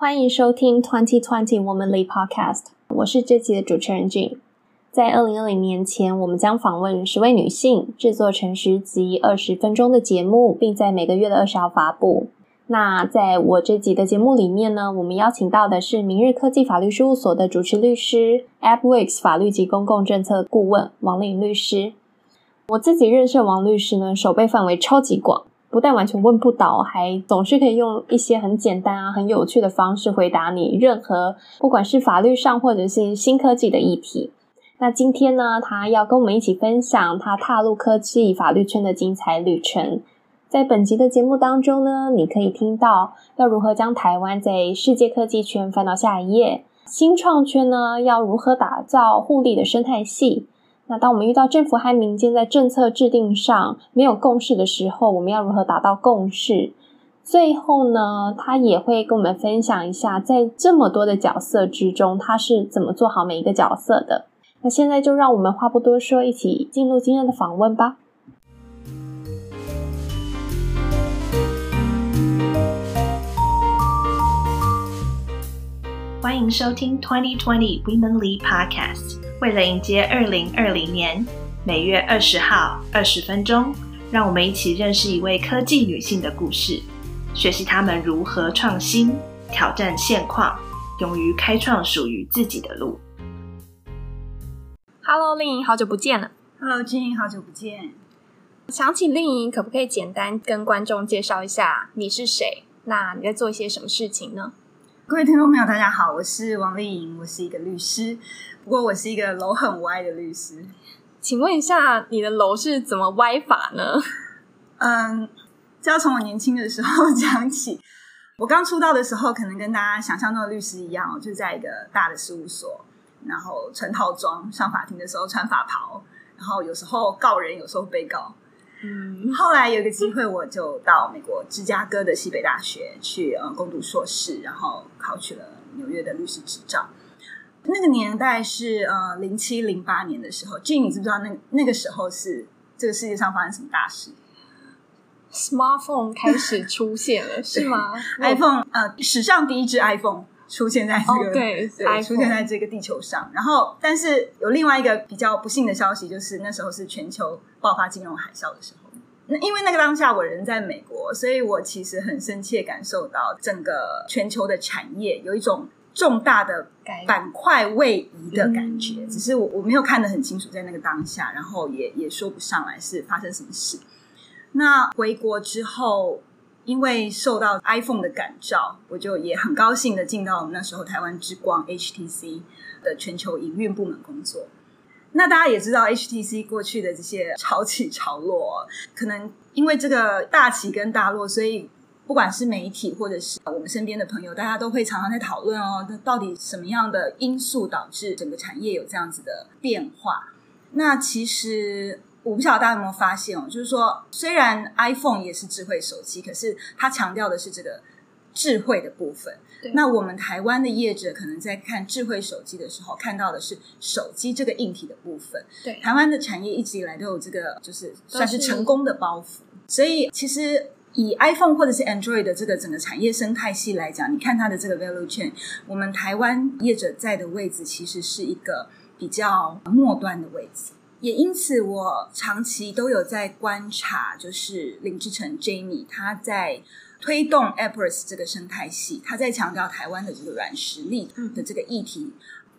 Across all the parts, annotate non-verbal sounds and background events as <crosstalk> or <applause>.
欢迎收听 Twenty Twenty Womanly Podcast，我是这期的主持人 Jing。在二零二零年前，我们将访问十位女性，制作成十集二十分钟的节目，并在每个月的二十号发布。那在我这集的节目里面呢，我们邀请到的是明日科技法律事务所的主持律师，AppWorks 法律及公共政策顾问王丽颖律师。我自己认识王律师呢，手背范围超级广。不但完全问不倒，还总是可以用一些很简单啊、很有趣的方式回答你任何，不管是法律上或者是新科技的议题。那今天呢，他要跟我们一起分享他踏入科技法律圈的精彩旅程。在本集的节目当中呢，你可以听到要如何将台湾在世界科技圈翻到下一页，新创圈呢要如何打造互利的生态系。那当我们遇到政府和民间在政策制定上没有共识的时候，我们要如何达到共识？最后呢，他也会跟我们分享一下，在这么多的角色之中，他是怎么做好每一个角色的。那现在就让我们话不多说，一起进入今天的访问吧。欢迎收听 Twenty Twenty Women Lead Podcast。为了迎接二零二零年，每月二十号二十分钟，让我们一起认识一位科技女性的故事，学习她们如何创新、挑战现况，勇于开创属于自己的路。Hello，丽颖，好久不见了。Hello，Jing，好久不见。想请丽颖可不可以简单跟观众介绍一下你是谁？那你在做一些什么事情呢？各位听众朋友，大家好，我是王丽颖，我是一个律师。不过我是一个楼很歪的律师，请问一下，你的楼是怎么歪法呢？嗯，这要从我年轻的时候讲起。我刚出道的时候，可能跟大家想象中的律师一样，就在一个大的事务所，然后穿套装，上法庭的时候穿法袍，然后有时候告人，有时候被告。嗯，后来有一个机会，我就到美国芝加哥的西北大学去呃攻读硕士，然后考取了纽约的律师执照。那个年代是呃零七零八年的时候，Jing，你知不知道那那个时候是这个世界上发生什么大事？Smartphone 开始出现了，<laughs> 是吗？iPhone 呃，史上第一只 iPhone 出现在这个、oh, 对，对出现在这个地球上。然后，但是有另外一个比较不幸的消息，就是那时候是全球爆发金融海啸的时候。那因为那个当下我人在美国，所以我其实很深切感受到整个全球的产业有一种。重大的板块位移的感觉，只是我我没有看得很清楚，在那个当下，然后也也说不上来是发生什么事。那回国之后，因为受到 iPhone 的感召，我就也很高兴的进到我们那时候台湾之光 HTC 的全球营运部门工作。那大家也知道，HTC 过去的这些潮起潮落，可能因为这个大起跟大落，所以。不管是媒体或者是我们身边的朋友，大家都会常常在讨论哦，那到底什么样的因素导致整个产业有这样子的变化？那其实我不晓得大家有没有发现哦，就是说虽然 iPhone 也是智慧手机，可是它强调的是这个智慧的部分。那我们台湾的业者可能在看智慧手机的时候，看到的是手机这个硬体的部分。对，台湾的产业一直以来都有这个，就是算是成功的包袱。所以其实。以 iPhone 或者是 Android 的这个整个产业生态系来讲，你看它的这个 value chain，我们台湾业者在的位置其实是一个比较末端的位置。也因此，我长期都有在观察，就是林志成 Jamie 他在推动 AppWorks 这个生态系，他在强调台湾的这个软实力的这个议题，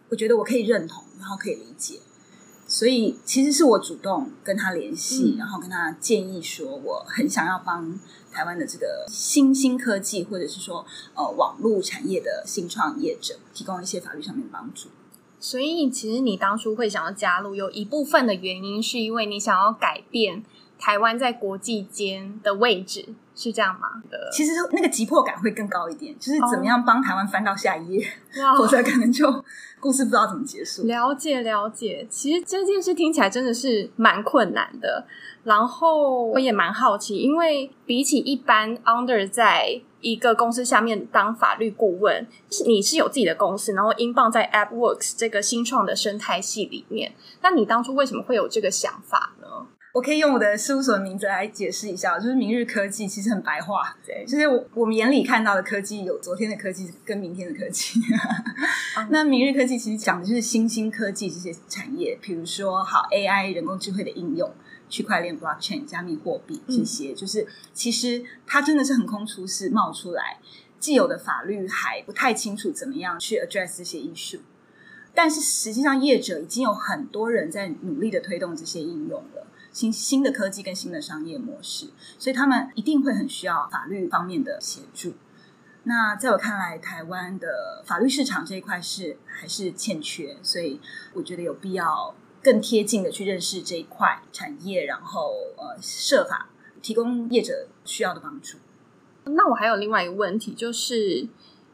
我觉得我可以认同，然后可以理解。所以其实是我主动跟他联系，嗯、然后跟他建议说，我很想要帮台湾的这个新兴科技，或者是说呃网络产业的新创业者，提供一些法律上面的帮助。所以其实你当初会想要加入，有一部分的原因是因为你想要改变台湾在国际间的位置。是这样吗？其实那个急迫感会更高一点，就是怎么样帮台湾翻到下一页，哦、否则可能就故事不知道怎么结束。了解了解，其实这件事听起来真的是蛮困难的。然后我也蛮好奇，因为比起一般 under 在一个公司下面当法律顾问，你是有自己的公司，然后 inbound 在 AppWorks 这个新创的生态系里面。那你当初为什么会有这个想法呢？我可以用我的事务所的名字来解释一下，就是明日科技其实很白话，对，就是我我们眼里看到的科技有昨天的科技跟明天的科技。嗯、<laughs> 那明日科技其实讲的就是新兴科技这些产业，比如说好 AI 人工智慧的应用、区块链 blockchain 加密货币这些，嗯、就是其实它真的是横空出世冒出来，既有的法律还不太清楚怎么样去 address 这些 issue，但是实际上业者已经有很多人在努力的推动这些应用了。新新的科技跟新的商业模式，所以他们一定会很需要法律方面的协助。那在我看来，台湾的法律市场这一块是还是欠缺，所以我觉得有必要更贴近的去认识这一块产业，然后呃设法提供业者需要的帮助。那我还有另外一个问题，就是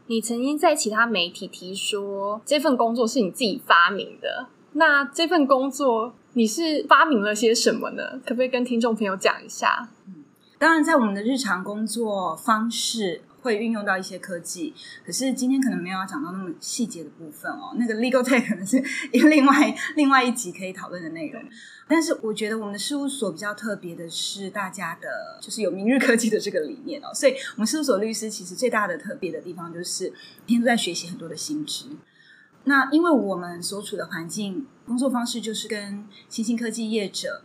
你曾经在其他媒体提说这份工作是你自己发明的，那这份工作，你是发明了些什么呢？可不可以跟听众朋友讲一下？嗯，当然，在我们的日常工作方式会运用到一些科技，可是今天可能没有要讲到那么细节的部分哦。那个 legal tech 可能是 <laughs> 另外另外一集可以讨论的内容。但是我觉得我们的事务所比较特别的是，大家的就是有明日科技的这个理念哦。所以，我们事务所律师其实最大的特别的地方就是每天都在学习很多的新知。那因为我们所处的环境、工作方式就是跟新兴科技业者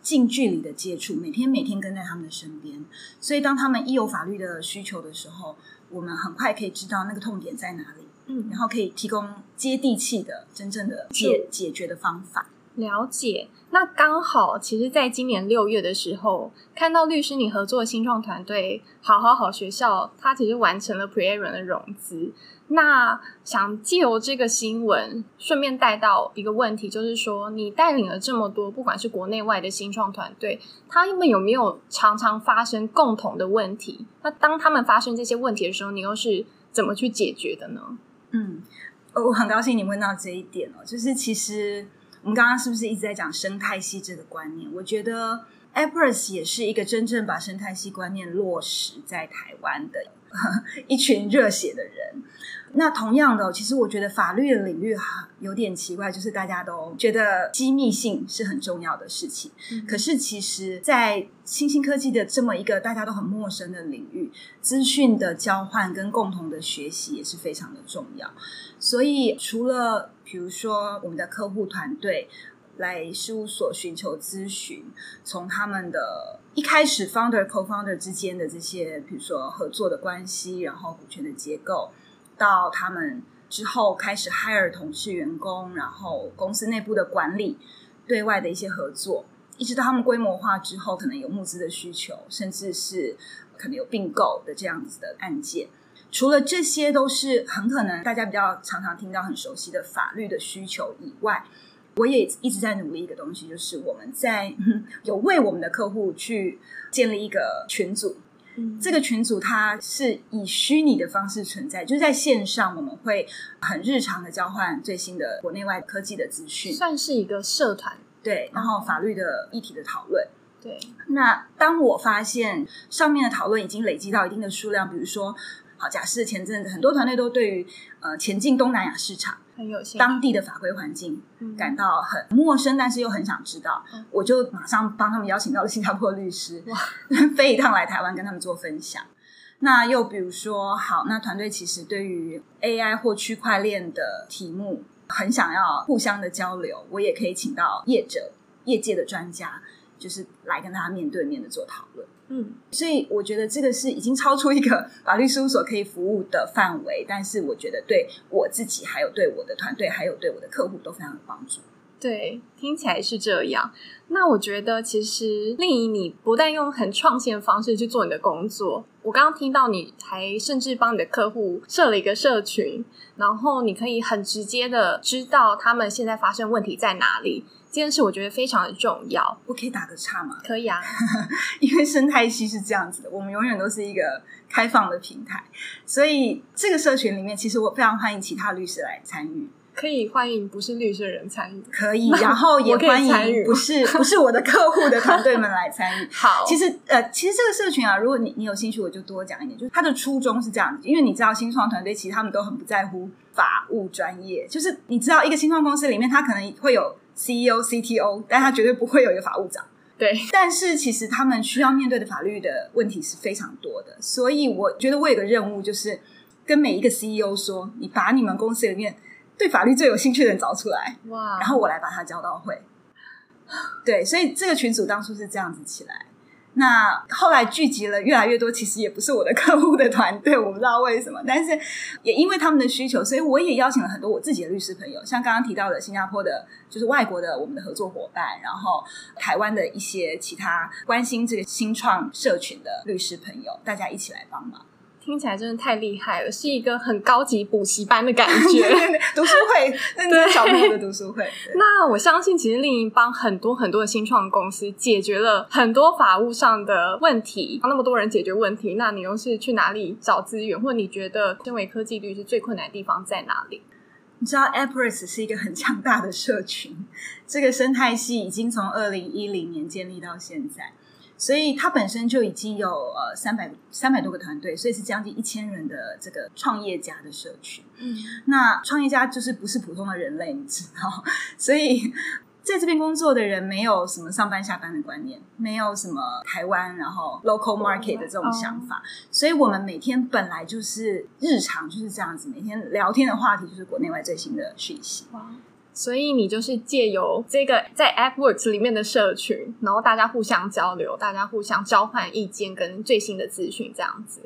近距离的接触，每天每天跟在他们的身边，所以当他们一有法律的需求的时候，我们很快可以知道那个痛点在哪里，嗯，然后可以提供接地气的、真正的解解决的方法。了解。那刚好，其实，在今年六月的时候，看到律师你合作的新创团队好好好学校，它其实完成了 Pre-A 的融资。那想借由这个新闻，顺便带到一个问题，就是说，你带领了这么多，不管是国内外的新创团队，他们有没有常常发生共同的问题？那当他们发生这些问题的时候，你又是怎么去解决的呢？嗯，我很高兴你问到这一点哦，就是其实我们刚刚是不是一直在讲生态系这个观念？我觉得 AppRex 也是一个真正把生态系观念落实在台湾的 <laughs> 一群热血的人。那同样的，其实我觉得法律的领域哈有点奇怪，就是大家都觉得机密性是很重要的事情。嗯。可是其实，在新兴科技的这么一个大家都很陌生的领域，资讯的交换跟共同的学习也是非常的重要。所以，除了比如说我们的客户团队来事务所寻求咨询，从他们的一开始 founder co-founder 之间的这些，比如说合作的关系，然后股权的结构。到他们之后开始 hire 同事员工，然后公司内部的管理，对外的一些合作，一直到他们规模化之后，可能有募资的需求，甚至是可能有并购的这样子的案件。除了这些都是很可能大家比较常常听到很熟悉的法律的需求以外，我也一直在努力一个东西，就是我们在 <laughs> 有为我们的客户去建立一个群组。这个群组它是以虚拟的方式存在，就是在线上，我们会很日常的交换最新的国内外科技的资讯，算是一个社团。对，然后法律的议题的讨论。对，那当我发现上面的讨论已经累积到一定的数量，比如说，好，假设前阵子很多团队都对于呃前进东南亚市场。很有当地的法规环境感到很陌生，但是又很想知道，嗯、我就马上帮他们邀请到了新加坡律师，哇，<laughs> 飞一趟来台湾跟他们做分享。那又比如说，好，那团队其实对于 AI 或区块链的题目很想要互相的交流，我也可以请到业者、业界的专家，就是来跟他面对面的做讨论。嗯，所以我觉得这个是已经超出一个法律事务所可以服务的范围，但是我觉得对我自己，还有对我的团队，还有对我的客户都非常有帮助。对，听起来是这样。那我觉得其实令颖，你不但用很创新的方式去做你的工作，我刚刚听到你还甚至帮你的客户设了一个社群，然后你可以很直接的知道他们现在发生问题在哪里。这件事我觉得非常的重要，我可以打个岔吗？可以啊，<laughs> 因为生态系是这样子的，我们永远都是一个开放的平台，所以这个社群里面，其实我非常欢迎其他律师来参与。可以欢迎不是律师的人参与，可以，然后也欢迎不是 <laughs> 不是我的客户的团队们来参与。<laughs> 好，其实呃，其实这个社群啊，如果你你有兴趣，我就多讲一点。就是它的初衷是这样子，因为你知道新创团队其实他们都很不在乎法务专业，就是你知道一个新创公司里面，他可能会有 CEO、CTO，但他绝对不会有一个法务长。对，但是其实他们需要面对的法律的问题是非常多的，所以我觉得我有个任务，就是跟每一个 CEO 说，你把你们公司里面对法律最有兴趣的人找出来，哇，然后我来把他教到会。对，所以这个群组当初是这样子起来。那后来聚集了越来越多，其实也不是我的客户的团队，我不知道为什么，但是也因为他们的需求，所以我也邀请了很多我自己的律师朋友，像刚刚提到的新加坡的，就是外国的我们的合作伙伴，然后台湾的一些其他关心这个新创社群的律师朋友，大家一起来帮忙。听起来真的太厉害了，是一个很高级补习班的感觉，<laughs> 读书会，<laughs> 对小朋友的读书会。那我相信，其实另一帮很多很多的新创公司解决了很多法务上的问题，帮那么多人解决问题，那你又是去哪里找资源，或者你觉得身为科技律师最困难的地方在哪里？你知道，AppWorks 是一个很强大的社群，这个生态系已经从二零一零年建立到现在。所以它本身就已经有呃三百三百多个团队，所以是将近一千人的这个创业家的社群。嗯，那创业家就是不是普通的人类，你知道？所以在这边工作的人没有什么上班下班的观念，没有什么台湾然后 local market 的这种想法，所以我们每天本来就是日常就是这样子，每天聊天的话题就是国内外最新的讯息。所以你就是借由这个在 AppWorks 里面的社群，然后大家互相交流，大家互相交换意见跟最新的资讯，这样子。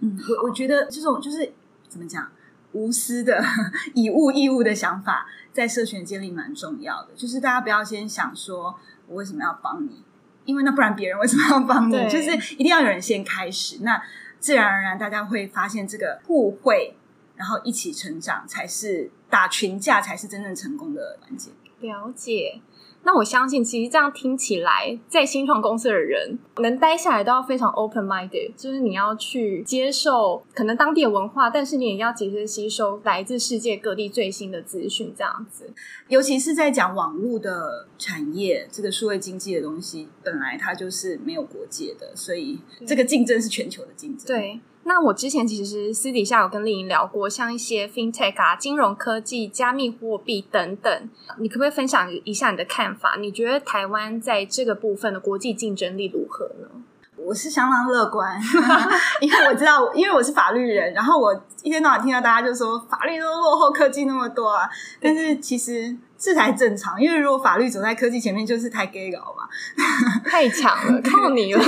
嗯，我我觉得这种就是怎么讲，无私的 <laughs> 以物易物的想法，在社群建立蛮重要的。就是大家不要先想说我为什么要帮你，因为那不然别人为什么要帮你？就是一定要有人先开始，那自然而然大家会发现这个互惠。然后一起成长，才是打群架，才是真正成功的关键。了解。那我相信，其实这样听起来，在新创公司的人能待下来都要非常 open minded，就是你要去接受可能当地的文化，但是你也要及时吸收来自世界各地最新的资讯，这样子。尤其是在讲网络的产业，这个数位经济的东西，本来它就是没有国界的，所以这个竞争是全球的竞争。对。那我之前其实私底下有跟丽颖聊过，像一些 FinTech 啊、金融科技、加密货币等等，你可不可以分享一下你的看法？你觉得台湾在这个部分的国际竞争力如何呢？我是相当乐观，<laughs> 因为我知道，因为我是法律人，然后我一天到晚听到大家就说法律都落后科技那么多啊，但是其实。这才正常，因为如果法律走在科技前面，就是太 gay 了嘛，<laughs> 太强了，靠你了。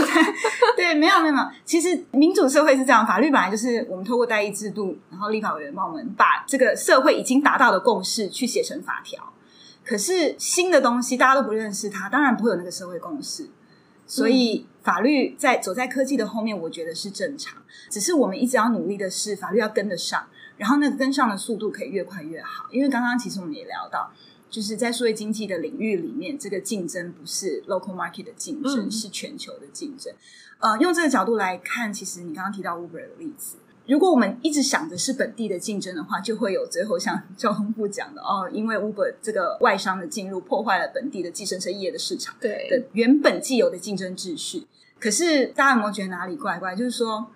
对，没有没有没有，其实民主社会是这样，法律本来就是我们透过代议制度，然后立法委员帮我们把这个社会已经达到的共识去写成法条。可是新的东西大家都不认识它，当然不会有那个社会共识。所以法律在走在科技的后面，我觉得是正常。只是我们一直要努力的是，法律要跟得上，然后那个跟上的速度可以越快越好。因为刚刚其实我们也聊到。就是在数位经济的领域里面，这个竞争不是 local market 的竞争，嗯、是全球的竞争。呃，用这个角度来看，其实你刚刚提到 Uber 的例子，如果我们一直想着是本地的竞争的话，就会有最后像交通部讲的哦，因为 Uber 这个外商的进入，破坏了本地的计程车业的市场，对的原本既有的竞争秩序。可是大家有没有觉得哪里怪怪？就是说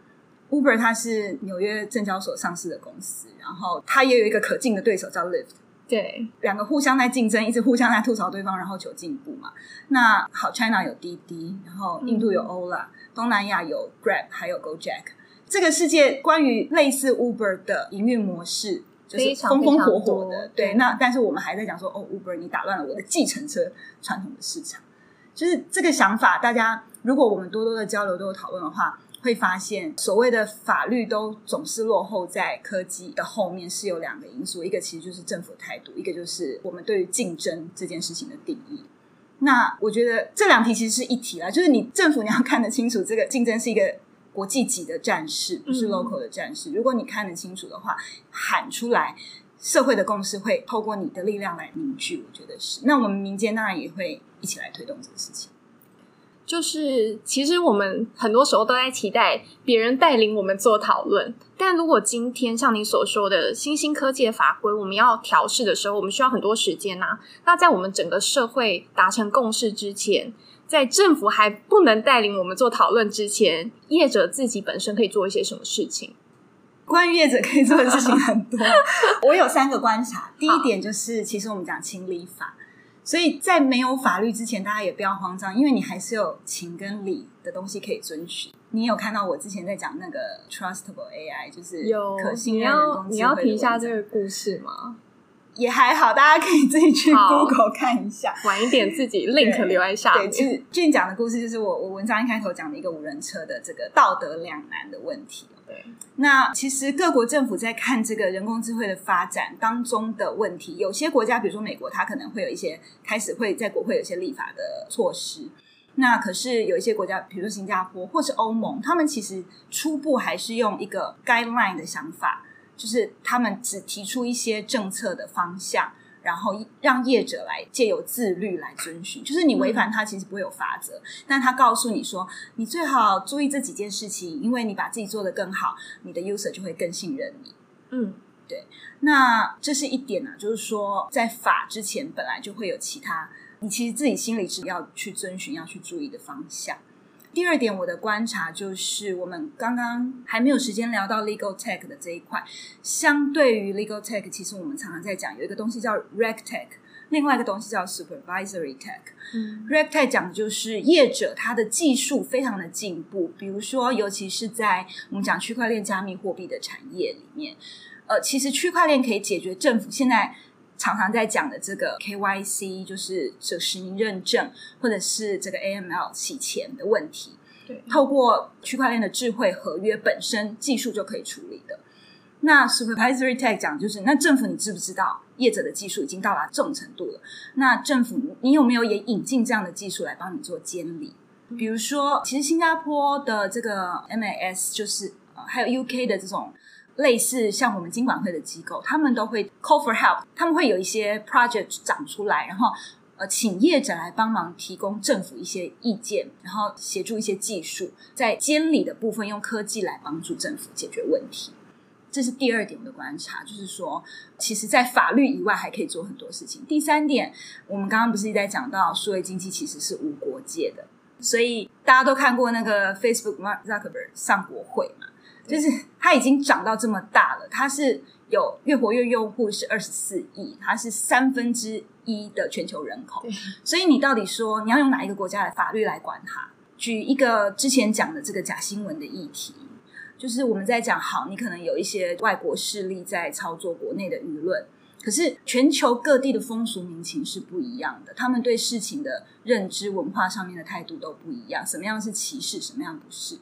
，Uber 它是纽约证交所上市的公司，然后它也有一个可敬的对手叫 Lyft。对，两个互相在竞争，一直互相在吐槽对方，然后求进步嘛。那好，China 有滴滴，然后印度有 Ola，、嗯、东南亚有 Grab，还有 Gojek。这个世界关于类似 Uber 的营运模式，就是风风火火的。对，那但是我们还在讲说，哦，Uber 你打乱了我的计程车传统的市场。就是这个想法，大家如果我们多多的交流，多多讨论的话。会发现，所谓的法律都总是落后在科技的后面，是有两个因素，一个其实就是政府态度，一个就是我们对于竞争这件事情的定义。那我觉得这两题其实是一体啦，就是你政府你要看得清楚，这个竞争是一个国际级的战士，不是 local 的战士。嗯、如果你看得清楚的话，喊出来，社会的共识会透过你的力量来凝聚。我觉得是。那我们民间当然也会一起来推动这个事情。就是，其实我们很多时候都在期待别人带领我们做讨论。但如果今天像你所说的新兴科技的法规，我们要调试的时候，我们需要很多时间呐、啊。那在我们整个社会达成共识之前，在政府还不能带领我们做讨论之前，业者自己本身可以做一些什么事情？关于业者可以做的事情 <laughs> 很多，我有三个观察。第一点就是，其实我们讲情理法。所以在没有法律之前，大家也不要慌张，因为你还是有情跟理的东西可以遵循。你有看到我之前在讲那个 trustable AI，就是可信任人工智慧的文章。有，你要提一下这个故事吗？也还好，大家可以自己去 Google 看一下。晚一点自己 link 留在下面。对，其实俊讲的故事就是我我文章一开头讲的一个无人车的这个道德两难的问题。对，那其实各国政府在看这个人工智慧的发展当中的问题，有些国家，比如说美国，它可能会有一些开始会在国会有一些立法的措施。那可是有一些国家，比如说新加坡或是欧盟，他们其实初步还是用一个 guideline 的想法。就是他们只提出一些政策的方向，然后让业者来借由自律来遵循。就是你违反它，其实不会有法则，嗯、但他告诉你说，你最好注意这几件事情，因为你把自己做得更好，你的 user 就会更信任你。嗯，对。那这是一点呢、啊，就是说在法之前本来就会有其他，你其实自己心里是要去遵循、要去注意的方向。第二点，我的观察就是，我们刚刚还没有时间聊到 legal tech 的这一块。相对于 legal tech，其实我们常常在讲有一个东西叫 reg tech，另外一个东西叫 supervisory tech。嗯，reg tech 讲的就是业者他的技术非常的进步，比如说，尤其是在我们讲区块链加密货币的产业里面，呃，其实区块链可以解决政府现在。常常在讲的这个 KYC 就是这实名认证，或者是这个 AML 洗钱的问题，对，透过区块链的智慧合约本身技术就可以处理的。那 Supervisory Tech 讲就是，那政府你知不知道业者的技术已经到达这种程度了？那政府你有没有也引进这样的技术来帮你做监理？比如说，其实新加坡的这个 MAS 就是呃，还有 UK 的这种。类似像我们金管会的机构，他们都会 call for help，他们会有一些 project 长出来，然后呃，请业者来帮忙提供政府一些意见，然后协助一些技术，在监理的部分用科技来帮助政府解决问题。这是第二点的观察，就是说，其实，在法律以外还可以做很多事情。第三点，我们刚刚不是一直在讲到，数位经济其实是无国界的，所以大家都看过那个 Facebook Mark Zuckerberg 上国会嘛。就是它已经长到这么大了，它是有月活跃用户是二十四亿，它是三分之一的全球人口。所以你到底说你要用哪一个国家的法律来管它？举一个之前讲的这个假新闻的议题，就是我们在讲好，你可能有一些外国势力在操作国内的舆论，可是全球各地的风俗民情是不一样的，他们对事情的认知、文化上面的态度都不一样，什么样是歧视，什么样不是。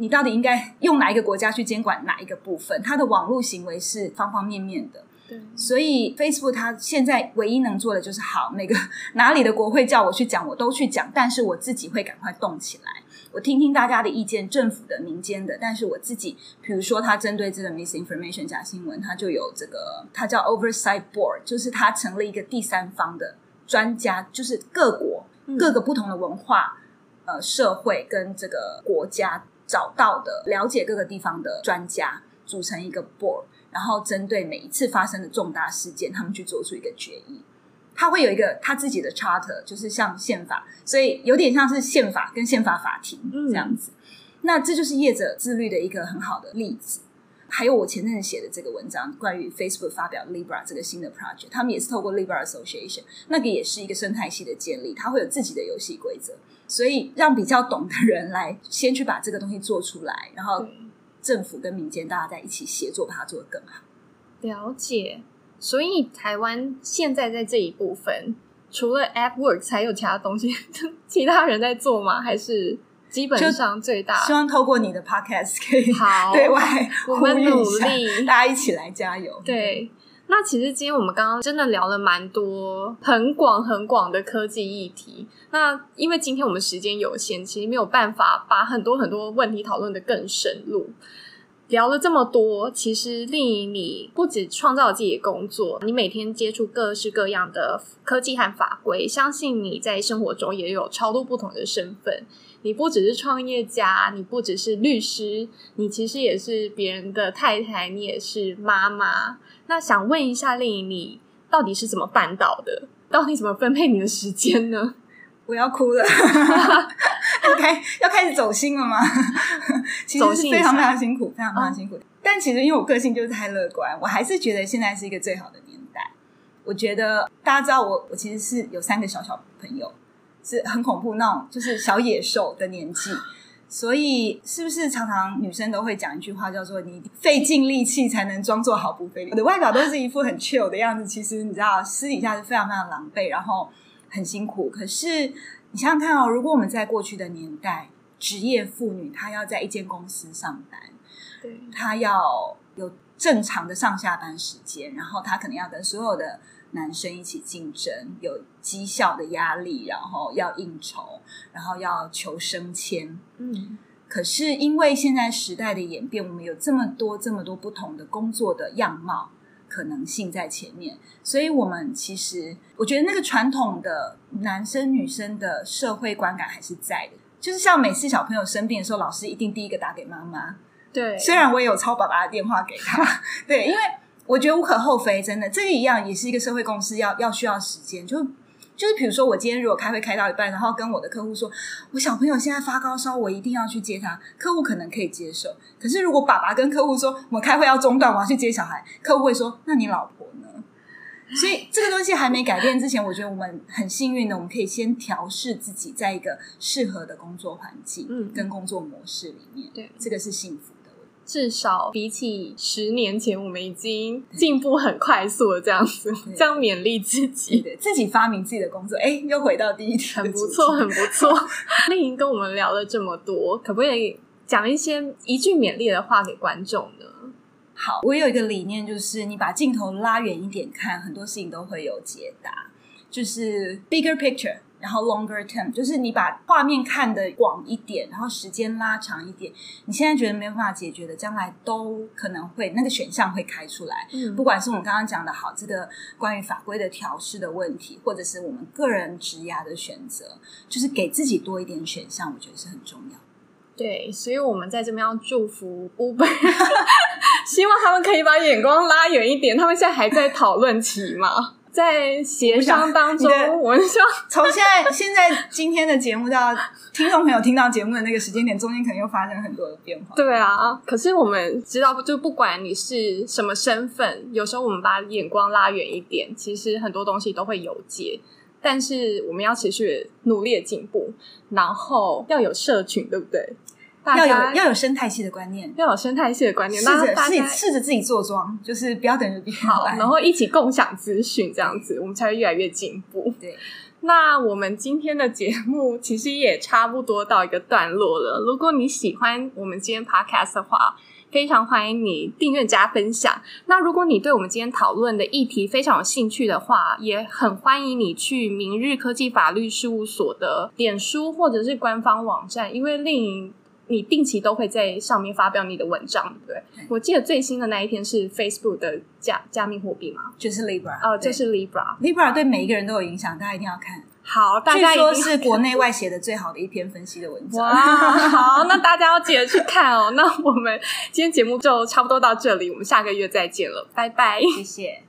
你到底应该 <laughs> 用哪一个国家去监管哪一个部分？它的网络行为是方方面面的，对。所以 Facebook 它现在唯一能做的就是好，那个 <laughs> 哪里的国会叫我去讲，我都去讲。但是我自己会赶快动起来，我听听大家的意见，政府的、民间的。但是我自己，比如说他针对这个 misinformation 假新闻，他就有这个，他叫 Oversight Board，就是他成了一个第三方的专家，就是各国各个不同的文化、嗯、呃社会跟这个国家。找到的了解各个地方的专家组成一个 board，然后针对每一次发生的重大事件，他们去做出一个决议。他会有一个他自己的 charter，就是像宪法，所以有点像是宪法跟宪法法庭这样子。嗯、那这就是业者自律的一个很好的例子。还有我前阵子写的这个文章，关于 Facebook 发表 Libra 这个新的 project，他们也是透过 Libra Association，那个也是一个生态系的建立，它会有自己的游戏规则。所以，让比较懂的人来先去把这个东西做出来，然后政府跟民间大家在一起协作，把它做得更好。了解。所以，台湾现在在这一部分，除了 AppWorks，还有其他东西，<laughs> 其他人在做吗？还是基本上最大？希望透过你的 Podcast 可以好 <laughs> 对外我们努力，大家一起来加油。对。那其实今天我们刚刚真的聊了蛮多很广很广的科技议题。那因为今天我们时间有限，其实没有办法把很多很多问题讨论的更深入。聊了这么多，其实令颖你不止创造了自己的工作，你每天接触各式各样的科技和法规，相信你在生活中也有超多不同的身份。你不只是创业家，你不只是律师，你其实也是别人的太太，你也是妈妈。那想问一下，丽颖，你到底是怎么办到的？到底怎么分配你的时间呢？<laughs> 我要哭了，<laughs> 要开要开始走心了吗？<laughs> 其实是非常非常辛苦，非常非常辛苦。但其实因为我个性就是太乐观，我还是觉得现在是一个最好的年代。我觉得大家知道我，我其实是有三个小小朋友，是很恐怖那种，就是小野兽的年纪。所以，是不是常常女生都会讲一句话，叫做“你费尽力气才能装作毫不费力”。我的外表都是一副很 chill 的样子，其实你知道，私底下是非常非常狼狈，然后很辛苦。可是你想想看哦，如果我们在过去的年代，职业妇女她要在一间公司上班，对，她要有正常的上下班时间，然后她可能要跟所有的。男生一起竞争，有绩效的压力，然后要应酬，然后要求升迁。嗯，可是因为现在时代的演变，我们有这么多、这么多不同的工作的样貌可能性在前面，所以我们其实我觉得那个传统的男生女生的社会观感还是在的。就是像每次小朋友生病的时候，老师一定第一个打给妈妈。对，虽然我也有抄爸爸的电话给他。<laughs> 对，因为。我觉得无可厚非，真的，这个一样也是一个社会公司，要要需要时间。就就是，比如说，我今天如果开会开到一半，然后跟我的客户说，我小朋友现在发高烧，我一定要去接他，客户可能可以接受。可是如果爸爸跟客户说，我开会要中断，我要去接小孩，客户会说，那你老婆呢？所以这个东西还没改变之前，我觉得我们很幸运的，我们可以先调试自己在一个适合的工作环境跟工作模式里面。对，这个是幸福。至少比起十年前，我们已经进步很快速了。这样子，这样勉励自己，自己发明自己的工作。哎，又回到第一天，很不错，很不错。<laughs> 丽莹跟我们聊了这么多，可不可以讲一些一句勉励的话给观众呢？好，我有一个理念，就是你把镜头拉远一点看，很多事情都会有解答，就是 bigger picture。然后 longer term 就是你把画面看得广一点，然后时间拉长一点。你现在觉得没有办法解决的，将来都可能会那个选项会开出来。嗯，不管是我们刚刚讲的好这个关于法规的调试的问题，或者是我们个人职涯的选择，就是给自己多一点选项，我觉得是很重要。对，所以我们在这边要祝福 Uber，<laughs> 希望他们可以把眼光拉远一点。他们现在还在讨论期嘛？在协商当中，我们说 <laughs> 从现在现在今天的节目到听众朋友听到节目的那个时间点，中间可能又发生很多的变化。对啊，可是我们知道，就不管你是什么身份，有时候我们把眼光拉远一点，其实很多东西都会有解。但是我们要持续努力的进步，然后要有社群，对不对？要有要有生态系的观念，要有生态系的观念，试着自己试着自己做庄，就是不要等着别人好，然后一起共享资讯，这样子我们才会越来越进步。对，<laughs> 那我们今天的节目其实也差不多到一个段落了。如果你喜欢我们今天 podcast 的话，非常欢迎你订阅加分享。那如果你对我们今天讨论的议题非常有兴趣的话，也很欢迎你去明日科技法律事务所的脸书或者是官方网站，因为另。你定期都会在上面发表你的文章，对不对？嗯、我记得最新的那一篇是 Facebook 的加加密货币嘛，就是 Libra 哦，这是 Libra。Libra 对每一个人都有影响，大家一定要看。好，大家据说是国内外写的最好的一篇分析的文章。哇，好，那大家要记得去看哦。<laughs> 那我们今天节目就差不多到这里，我们下个月再见了，拜拜，谢谢。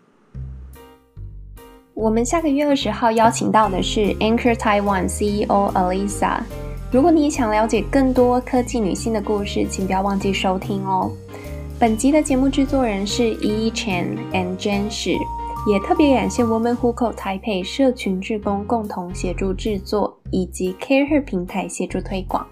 我们下个月二十号邀请到的是 Anchor Taiwan CEO Alisa。如果你想了解更多科技女性的故事，请不要忘记收听哦。本集的节目制作人是 Yi Chen and Jen Shi，也特别感谢 Woman Who Code Taipei 社群志工共同协助制作，以及 CareHer 平台协助推广。